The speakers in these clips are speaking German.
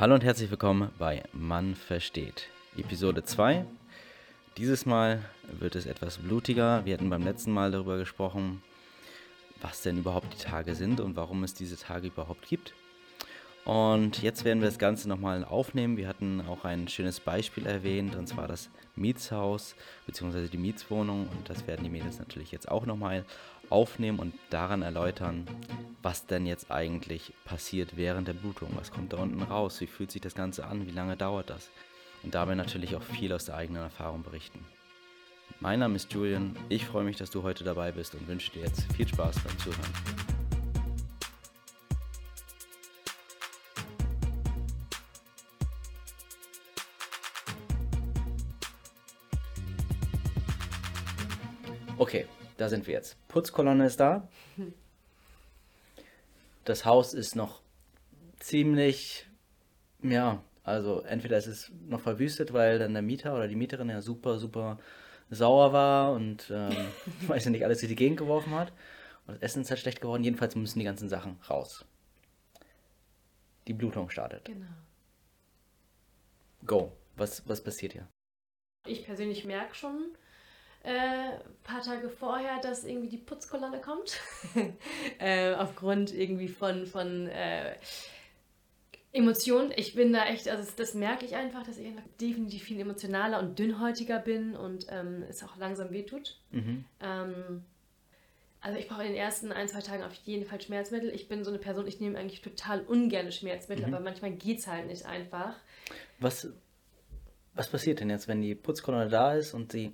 Hallo und herzlich willkommen bei Mann versteht. Episode 2. Dieses Mal wird es etwas blutiger. Wir hatten beim letzten Mal darüber gesprochen, was denn überhaupt die Tage sind und warum es diese Tage überhaupt gibt. Und jetzt werden wir das Ganze nochmal aufnehmen. Wir hatten auch ein schönes Beispiel erwähnt, und zwar das Mietshaus bzw. die Mietswohnung. Und das werden die Mädels natürlich jetzt auch nochmal aufnehmen und daran erläutern, was denn jetzt eigentlich passiert während der Blutung. Was kommt da unten raus? Wie fühlt sich das Ganze an? Wie lange dauert das? Und dabei natürlich auch viel aus der eigenen Erfahrung berichten. Mein Name ist Julian. Ich freue mich, dass du heute dabei bist und wünsche dir jetzt viel Spaß beim Zuhören. Okay, da sind wir jetzt. Putzkolonne ist da. Das Haus ist noch ziemlich, ja, also entweder ist es noch verwüstet, weil dann der Mieter oder die Mieterin ja super, super sauer war und ähm, weiß ja nicht, alles in die Gegend geworfen hat. Und das Essen ist halt schlecht geworden. Jedenfalls müssen die ganzen Sachen raus. Die Blutung startet. Genau. Go. Was, was passiert hier? Ich persönlich merke schon äh, paar Tage vorher, dass irgendwie die Putzkolonne kommt. äh, aufgrund irgendwie von, von äh, Emotionen. Ich bin da echt, also das, das merke ich einfach, dass ich definitiv viel emotionaler und dünnhäutiger bin und ähm, es auch langsam wehtut. Mhm. Ähm, also ich brauche in den ersten ein, zwei Tagen auf jeden Fall Schmerzmittel. Ich bin so eine Person, ich nehme eigentlich total ungern Schmerzmittel, Mhm. aber manchmal geht es halt nicht einfach. Was, was passiert denn jetzt, wenn die Putzkolonne da ist und sie.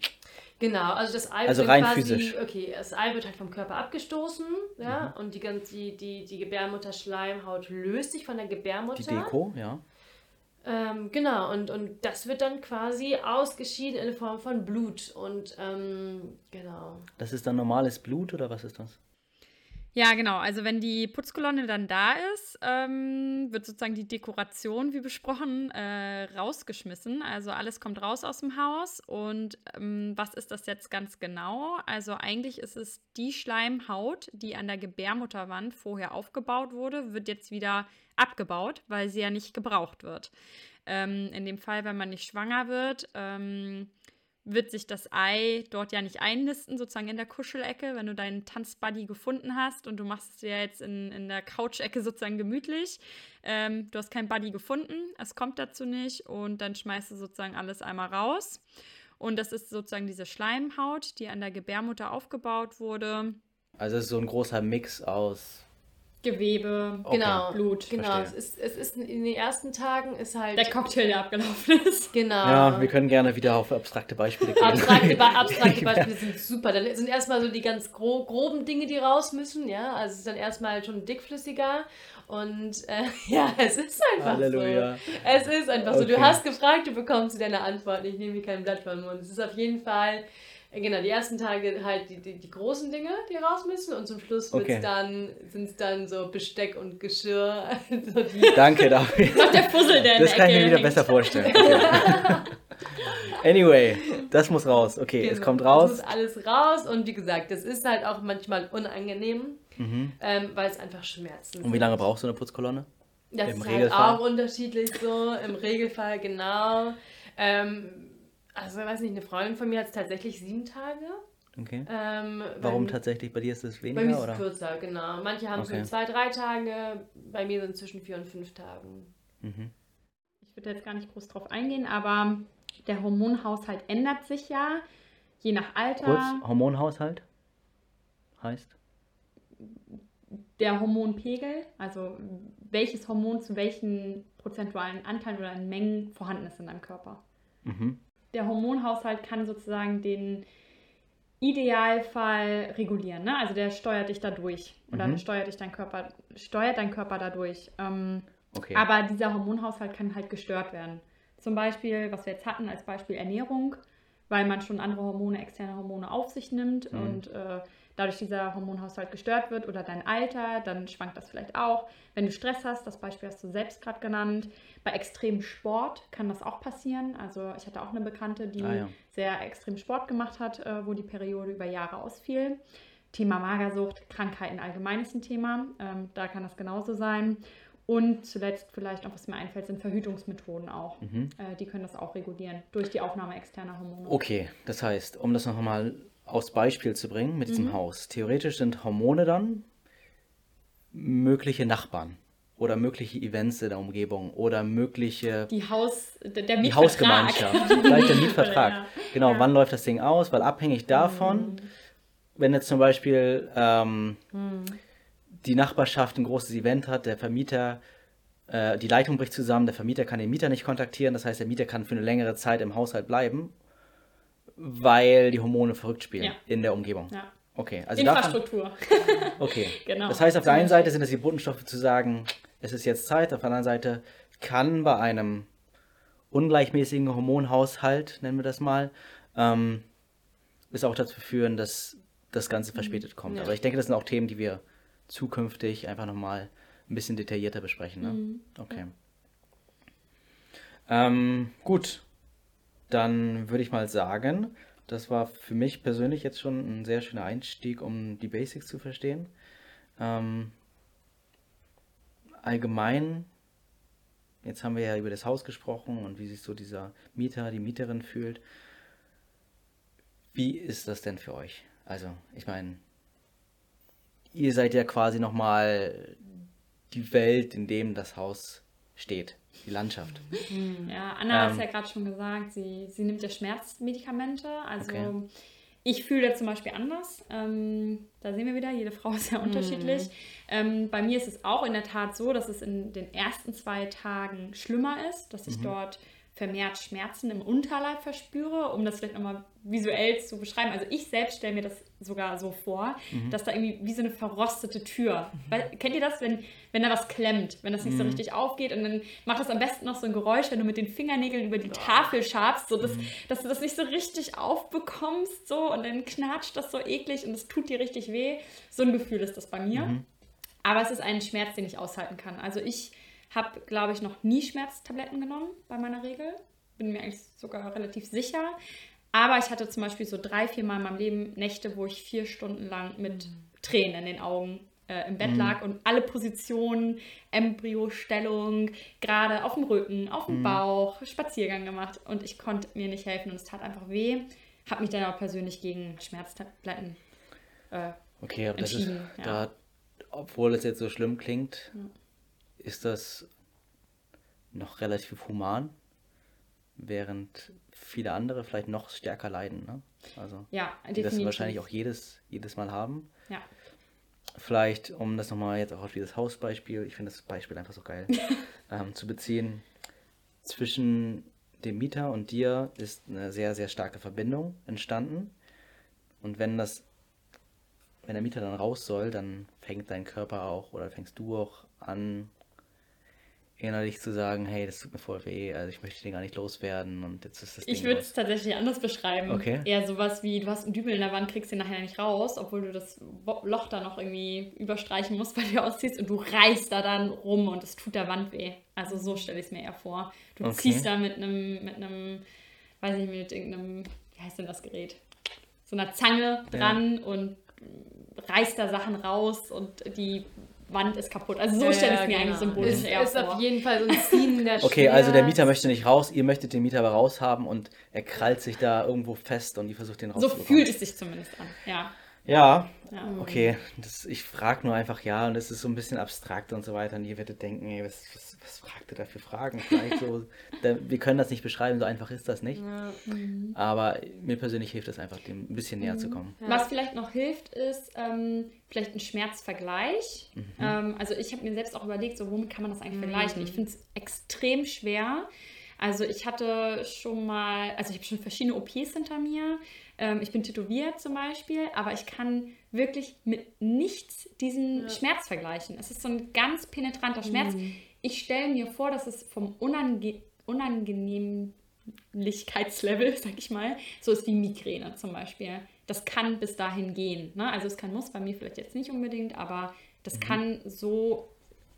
Genau, also das Ei Also wird rein quasi, physisch. okay, das Ei wird halt vom Körper abgestoßen, ja, Mhm. und die, die, die, die Gebärmutterschleimhaut löst sich von der Gebärmutter. Die Deko, ja. Ähm, genau, und, und das wird dann quasi ausgeschieden in Form von Blut und ähm, genau. Das ist dann normales Blut oder was ist das? Ja, genau. Also wenn die Putzkolonne dann da ist, ähm, wird sozusagen die Dekoration, wie besprochen, äh, rausgeschmissen. Also alles kommt raus aus dem Haus. Und ähm, was ist das jetzt ganz genau? Also eigentlich ist es die Schleimhaut, die an der Gebärmutterwand vorher aufgebaut wurde, wird jetzt wieder abgebaut, weil sie ja nicht gebraucht wird. Ähm, in dem Fall, wenn man nicht schwanger wird, ähm, wird sich das Ei dort ja nicht einnisten, sozusagen in der Kuschelecke, wenn du deinen Tanzbuddy gefunden hast und du machst es dir jetzt in, in der Couch-Ecke sozusagen gemütlich. Ähm, du hast keinen Buddy gefunden, es kommt dazu nicht und dann schmeißt du sozusagen alles einmal raus. Und das ist sozusagen diese Schleimhaut, die an der Gebärmutter aufgebaut wurde. Also es ist so ein großer Mix aus. Gewebe, Okay. Genau, Blut. Genau, Verstehe. es ist, es ist in den ersten Tagen ist halt. Der Cocktail, der abgelaufen ist. Genau. Ja, wir können gerne wieder auf abstrakte Beispiele gehen. Abstrakte, abstrakte Beispiele sind super. Dann sind erstmal so die ganz gro groben Dinge, die raus müssen, ja. Also es ist dann erstmal schon dickflüssiger. Und äh, ja, es ist einfach Halleluja. so. Es ist einfach so. Du Okay. hast gefragt, du bekommst deine Antwort. Ich nehme hier kein Blatt vom Mund. Es ist auf jeden Fall, genau, die ersten Tage halt die, die, die großen Dinge, die raus müssen. Und zum Schluss Okay. dann, sind es dann so Besteck und Geschirr. so die, Danke dafür. Noch der Fussel, der Das kann ich mir wieder hängt. besser vorstellen. Anyway, das muss raus. Okay, es Genau, kommt Es raus. muss alles raus und wie gesagt, das ist halt auch manchmal unangenehm, Mhm. ähm, weil es einfach Schmerzen Und wie lange brauchst du eine Putzkolonne? Das im ist Regelfall? halt auch unterschiedlich so, im Regelfall genau. Ähm, also, ich weiß nicht, eine Freundin von mir hat es tatsächlich sieben Tage. Okay. Ähm, Warum bei, tatsächlich? Bei dir ist es Bei mir weniger ist es kürzer, genau. Manche haben Okay. so zwei, drei Tage, bei mir sind es zwischen vier und fünf Tagen. Mhm. Ich würde jetzt gar nicht groß drauf eingehen, aber der Hormonhaushalt ändert sich ja, je nach Alter. Kurz, Hormonhaushalt heißt? Der Hormonpegel, also welches Hormon zu welchen prozentualen Anteilen oder in Mengen vorhanden ist in deinem Körper. Mhm. Der Hormonhaushalt kann sozusagen den Idealfall regulieren, ne? Also der steuert dich dadurch oder Mhm. steuert dich dein Körper, steuert dein Körper dadurch. Ähm, Okay. Aber dieser Hormonhaushalt kann halt gestört werden. Zum Beispiel, was wir jetzt hatten als Beispiel Ernährung, weil man schon andere Hormone, externe Hormone auf sich nimmt Mhm. und äh, dadurch dieser Hormonhaushalt gestört wird oder dein Alter, dann schwankt das vielleicht auch. Wenn du Stress hast, das Beispiel hast du selbst gerade genannt. Bei extremem Sport kann das auch passieren. Also ich hatte auch eine Bekannte, die Ah, ja. sehr extrem Sport gemacht hat, äh, wo die Periode über Jahre ausfiel. Thema Magersucht, Krankheiten allgemein ist ein Thema. Ähm, da kann das genauso sein. Und zuletzt vielleicht noch, was mir einfällt, sind Verhütungsmethoden auch. Mhm. Äh, die können das auch regulieren durch die Aufnahme externer Hormone. Okay, das heißt, um das noch einmal aufs Beispiel zu bringen mit diesem mhm. Haus. Theoretisch sind Hormone dann mögliche Nachbarn oder mögliche Events in der Umgebung oder mögliche die Haus der Mietvertrag. die Hausgemeinschaft vielleicht der Mietvertrag ja. genau ja. wann läuft das Ding aus weil abhängig davon mhm. wenn jetzt zum Beispiel ähm, mhm. die Nachbarschaft ein großes Event hat der Vermieter äh, die Leitung bricht zusammen der Vermieter kann den Mieter nicht kontaktieren das heißt der Mieter kann für eine längere Zeit im Haushalt bleiben weil die Hormone verrückt spielen ja. in der Umgebung ja. Okay, also Infrastruktur. Davon, okay, genau. Das heißt, auf der einen Seite sind es die Botenstoffe zu sagen, es ist jetzt Zeit, auf der anderen Seite kann bei einem ungleichmäßigen Hormonhaushalt, nennen wir das mal, ähm, es auch dazu führen, dass das Ganze mhm. verspätet kommt. Ja. Aber ich denke, das sind auch Themen, die wir zukünftig einfach nochmal ein bisschen detaillierter besprechen. Ne? Mhm. Okay. Ähm, gut, dann würde ich mal sagen, das war für mich persönlich jetzt schon ein sehr schöner Einstieg, um die Basics zu verstehen. Ähm, allgemein, jetzt haben wir ja über das Haus gesprochen und wie sich so dieser Mieter, die Mieterin fühlt. Wie ist das denn für euch? Also, ich meine, ihr seid ja quasi nochmal die Welt, in dem das Haus steht die Landschaft. Hm, ja, Anna ähm, hat es ja gerade schon gesagt, sie, sie nimmt ja Schmerzmedikamente. Also okay. ich fühle zum Beispiel anders. Ähm, da sehen wir wieder, jede Frau ist ja mhm. unterschiedlich. Ähm, bei mir ist es auch in der Tat so, dass es in den ersten zwei Tagen schlimmer ist, dass ich mhm. dort vermehrt Schmerzen im Unterleib verspüre, um das vielleicht nochmal visuell zu beschreiben. Also ich selbst stelle mir das sogar so vor, mhm. dass da irgendwie wie so eine verrostete Tür. Mhm. Weil, kennt ihr das, wenn, wenn da was klemmt, wenn das nicht mhm. so richtig aufgeht und dann macht das am besten noch so ein Geräusch, wenn du mit den Fingernägeln über die. Tafel schabst, so dass, mhm. dass du das nicht so richtig aufbekommst so und dann knatscht das so eklig und es tut dir richtig weh. So ein Gefühl ist das bei mir. Mhm. Aber es ist ein Schmerz, den ich aushalten kann. Also ich habe, glaube ich, noch nie Schmerztabletten genommen bei meiner Regel. Bin mir eigentlich sogar relativ sicher. Aber ich hatte zum Beispiel so drei, vier Mal in meinem Leben Nächte, wo ich vier Stunden lang mit mhm. Tränen in den Augen äh, im Bett mhm. lag und alle Positionen, Embryostellung, gerade auf dem Rücken, auf dem mhm. Bauch, Spaziergang gemacht und ich konnte mir nicht helfen und es tat einfach weh. Habe mich dann auch persönlich gegen Schmerztabletten äh, okay, aber entschieden. Das ist, ja. da, obwohl es jetzt so schlimm klingt, ja ist das noch relativ human, während viele andere vielleicht noch stärker leiden. Ne? Also, ja, die das wahrscheinlich auch jedes, jedes Mal haben. Ja. Vielleicht, um das nochmal jetzt auch auf dieses Hausbeispiel, ich finde das Beispiel einfach so geil, ähm, zu beziehen, zwischen dem Mieter und dir ist eine sehr, sehr starke Verbindung entstanden. Und wenn das, wenn der Mieter dann raus soll, dann fängt dein Körper auch oder fängst du auch an, innerlich zu sagen, hey, das tut mir voll weh, also ich möchte den gar nicht loswerden und jetzt ist das Ich würde es tatsächlich anders beschreiben. Okay. Eher sowas wie, du hast einen Dübel in der Wand, kriegst den nachher nicht raus, obwohl du das Loch da noch irgendwie überstreichen musst, weil du ausziehst und du reißt da dann rum und es tut der Wand weh. Also so stelle ich es mir eher vor. Du okay. ziehst da mit einem, mit einem, weiß ich mit irgendeinem, wie heißt denn das Gerät? So einer Zange dran ja. und reißt da Sachen raus und die Wand ist kaputt. Also so ja, stelle ich es mir genau. eigentlich symbolisch ist, eher ist vor. auf jeden Fall so ein Ziehen der Okay, also der Mieter möchte nicht raus, ihr möchtet den Mieter aber raushaben und er krallt sich da irgendwo fest und ihr versucht den rauszubekommen. So fühlt es sich zumindest an, ja. Ja, ja. okay. Das, ich frage nur einfach ja und es ist so ein bisschen abstrakt und so weiter und ihr werdet denken, ey, was, was, was fragt ihr da für Fragen? Vielleicht so, da, wir können das nicht beschreiben, so einfach ist das nicht. Ja. Mhm. Aber mir persönlich hilft es einfach, dem ein bisschen näher mhm. zu kommen. Ja. Was vielleicht noch hilft, ist ähm, vielleicht ein Schmerzvergleich. Mhm. Ähm, also ich habe mir selbst auch überlegt, so womit kann man das eigentlich mhm. vergleichen? Ich finde es extrem schwer. Also ich hatte schon mal, also ich habe schon verschiedene OPs hinter mir. Ähm, ich bin tätowiert zum Beispiel, aber ich kann wirklich mit nichts diesen ja. Schmerz vergleichen. Es ist so ein ganz penetranter Schmerz. Mhm. Ich stelle mir vor, dass es vom Unange Unangenehmlichkeitslevel, sag ich mal, so ist wie Migräne zum Beispiel. Das kann bis dahin gehen. Ne? Also es kann muss, bei mir vielleicht jetzt nicht unbedingt, aber das mhm. kann so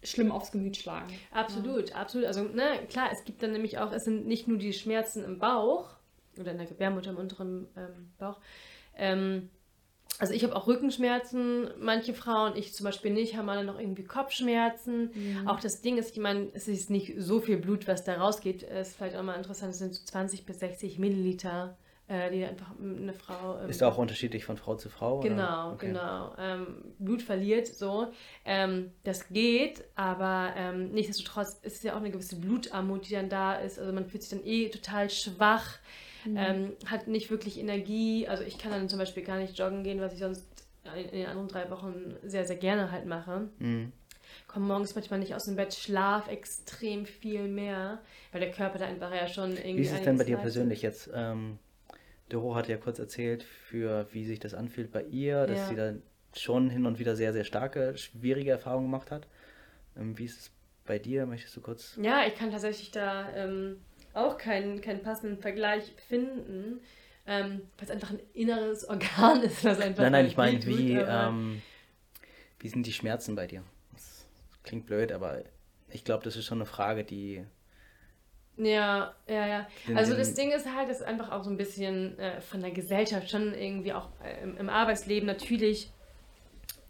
schlimm aufs Gemüt schlagen. Absolut, ja. absolut. Also ne, klar, es gibt dann nämlich auch, es sind nicht nur die Schmerzen im Bauch oder in der Gebärmutter im unteren ähm, Bauch, ähm, also ich habe auch Rückenschmerzen, manche Frauen, ich zum Beispiel nicht, haben alle noch irgendwie Kopfschmerzen. Mhm. Auch das Ding ist, ich meine, es ist nicht so viel Blut, was da rausgeht. Es ist vielleicht auch mal interessant, es sind so 20 bis 60 Milliliter, äh, die einfach eine Frau. Ähm, ist auch unterschiedlich von Frau zu Frau? Genau, okay. genau. Ähm, Blut verliert so. Ähm, das geht, aber ähm, nichtsdestotrotz ist es ja auch eine gewisse Blutarmut, die dann da ist. Also man fühlt sich dann eh total schwach mhm. ähm, hat nicht wirklich Energie. Also ich kann dann zum Beispiel gar nicht joggen gehen, was ich sonst in den anderen drei Wochen sehr, sehr gerne halt mache. Mhm. Komme morgens manchmal nicht aus dem Bett, schlaf extrem viel mehr, weil der Körper da einfach ja schon irgendwie. Wie ist es denn bei dir persönlich jetzt? Ähm, Doro hat ja kurz erzählt, für wie sich das anfühlt bei ihr, dass ja. sie da schon hin und wieder sehr, sehr starke, schwierige Erfahrungen gemacht hat. Ähm, wie ist es bei dir? Möchtest du kurz? Ja, ich kann tatsächlich da ähm, auch keinen, keinen passenden Vergleich finden, ähm, weil es einfach ein inneres Organ ist, was einfach. Nein, nein, ich meine, wie, ähm, wie sind die Schmerzen bei dir? Das klingt blöd, aber ich glaube, das ist schon eine Frage, die. Ja, ja, ja. Also das Ding ist halt, dass einfach auch so ein bisschen äh, von der Gesellschaft schon irgendwie auch äh, im, im Arbeitsleben natürlich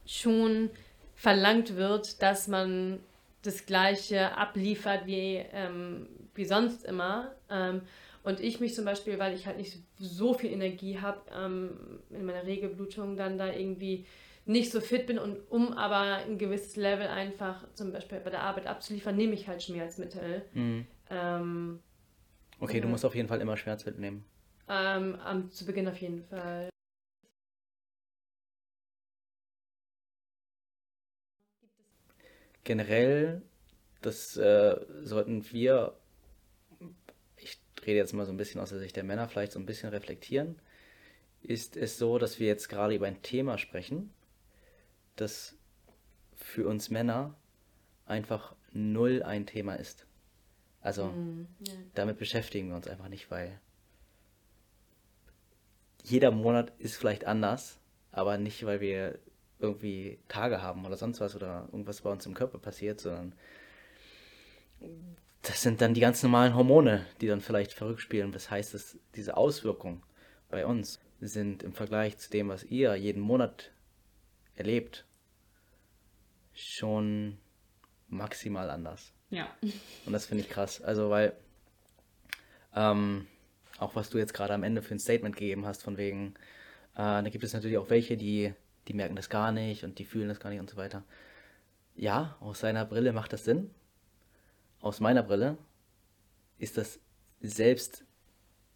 schon verlangt wird, dass man das Gleiche abliefert wie ähm, wie sonst immer. Ähm, und ich mich zum Beispiel, weil ich halt nicht so viel Energie habe ähm, in meiner Regelblutung, dann da irgendwie nicht so fit bin und um aber ein gewisses Level einfach zum Beispiel bei der Arbeit abzuliefern, nehme ich halt Schmerzmittel. Mhm. Ähm, okay, du musst auf jeden Fall immer Schmerzmittel nehmen. Ähm, am, zu Beginn auf jeden Fall. Generell, das äh, sollten wir rede jetzt mal so ein bisschen aus der Sicht der Männer, vielleicht so ein bisschen reflektieren, ist es so, dass wir jetzt gerade über ein Thema sprechen, das für uns Männer einfach null ein Thema ist. Also mhm, ja. damit beschäftigen wir uns einfach nicht, weil jeder Monat ist vielleicht anders, aber nicht, weil wir irgendwie Tage haben oder sonst was oder irgendwas bei uns im Körper passiert, sondern das sind dann die ganz normalen Hormone, die dann vielleicht verrückt spielen. Das heißt, dass diese Auswirkungen bei uns sind im Vergleich zu dem, was ihr jeden Monat erlebt, schon maximal anders. Ja. Und das finde ich krass. Also, weil ähm, auch was du jetzt gerade am Ende für ein Statement gegeben hast, von wegen, äh, da gibt es natürlich auch welche, die, die merken das gar nicht und die fühlen das gar nicht und so weiter. Ja, aus seiner Brille macht das Sinn aus meiner Brille ist das selbst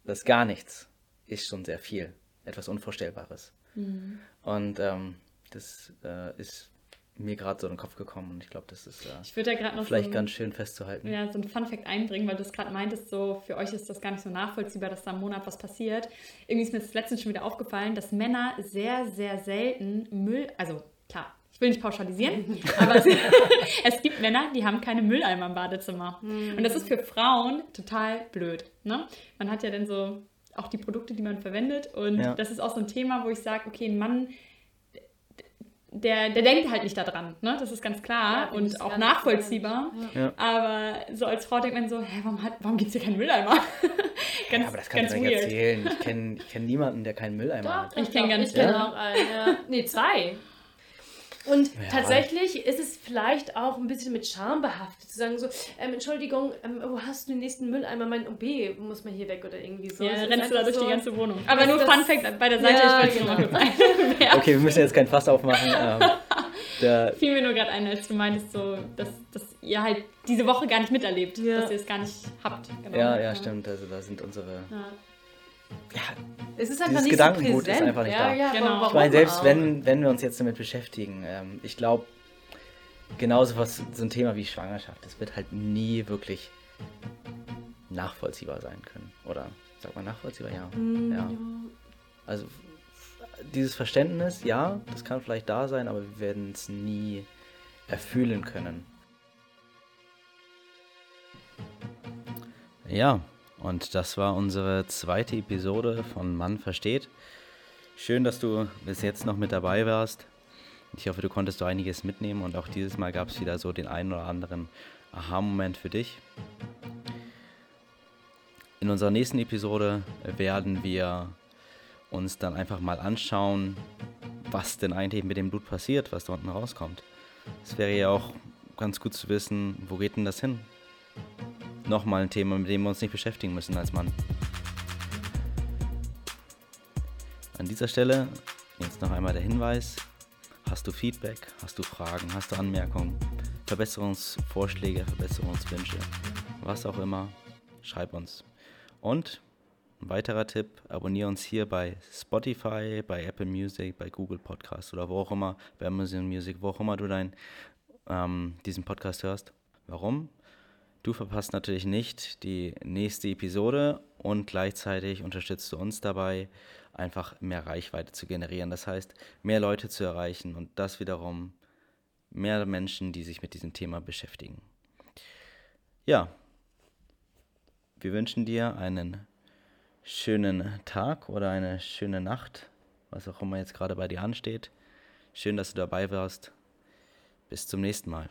das gar nichts ist schon sehr viel, etwas Unvorstellbares. Mhm. Und ähm, das äh, ist mir gerade so in den Kopf gekommen und ich glaube, das ist äh, ich da noch vielleicht so ein, ganz schön festzuhalten. Ja, so ein Fun-Fact einbringen, weil du es gerade meintest, so für euch ist das gar nicht so nachvollziehbar, dass da im Monat was passiert. Irgendwie ist mir das letztens schon wieder aufgefallen, dass Männer sehr, sehr selten Müll, also klar, will nicht pauschalisieren, aber es, es, gibt Männer, die haben keine Mülleimer im Badezimmer. Mhm. Und das ist für Frauen total blöd. Ne? Man hat ja dann so auch die Produkte, die man verwendet. Und ja. das ist auch so ein Thema, wo ich sage, okay, ein Mann, der, der denkt halt nicht daran. Ne? Das ist ganz klar ja, und auch nachvollziehbar. Ja. Aber so als Frau denkt man so, hä, warum, warum gibt es hier keinen Mülleimer? ganz, ja, aber das kannst du nicht erzählen. Ich kenne ich kenn niemanden, der keinen Mülleimer doch, hat. Ich kenne ganz Ich kenne auch einen, ja. Nee, zwei. Und ja. tatsächlich ist es vielleicht auch ein bisschen mit Scham behaftet, zu sagen so, ähm, Entschuldigung, ähm, wo hast du den nächsten Mülleimer? Mein OB muss man hier weg oder irgendwie so. Ja, rennst du da durch so, die ganze Wohnung. Aber nur Fun Fact bei der Seite, ja, ich wollte genau. mal Okay, wir müssen jetzt kein Fass aufmachen. Ähm, Fiel mir nur gerade ein, als du meintest, so, dass, dass ihr halt diese Woche gar nicht miterlebt, ja. dass ihr es gar nicht habt. Genau. Ja, ja, stimmt. Also da sind unsere... Ja ja, es ist einfach nicht Gedankengut so ist einfach nicht ja, da. Ja, genau. Ich meine, selbst wenn, wenn wir uns jetzt damit beschäftigen, ähm, ich glaube, genauso was so ein Thema wie Schwangerschaft, das wird halt nie wirklich nachvollziehbar sein können. Oder sagt man nachvollziehbar? Ja. Mm, ja. Also dieses Verständnis, ja, das kann vielleicht da sein, aber wir werden es nie erfüllen können. Ja, und das war unsere zweite Episode von Mann versteht. Schön, dass du bis jetzt noch mit dabei warst. Ich hoffe, du konntest so einiges mitnehmen und auch dieses Mal gab es wieder so den einen oder anderen Aha-Moment für dich. In unserer nächsten Episode werden wir uns dann einfach mal anschauen, was denn eigentlich mit dem Blut passiert, was da unten rauskommt. Es wäre ja auch ganz gut zu wissen, wo geht denn das hin? Nochmal ein Thema, mit dem wir uns nicht beschäftigen müssen als Mann. An dieser Stelle jetzt noch einmal der Hinweis, hast du Feedback, hast du Fragen, hast du Anmerkungen, Verbesserungsvorschläge, Verbesserungswünsche, was auch immer, schreib uns. Und ein weiterer Tipp, abonniere uns hier bei Spotify, bei Apple Music, bei Google Podcast oder wo auch immer, bei Amazon Music, wo auch immer du dein, ähm, diesen Podcast hörst. Warum? Du verpasst natürlich nicht die nächste Episode und gleichzeitig unterstützt du uns dabei, einfach mehr Reichweite zu generieren. Das heißt, mehr Leute zu erreichen und das wiederum mehr Menschen, die sich mit diesem Thema beschäftigen. Ja, wir wünschen dir einen schönen Tag oder eine schöne Nacht, was auch immer jetzt gerade bei dir ansteht. Schön, dass du dabei warst. Bis zum nächsten Mal.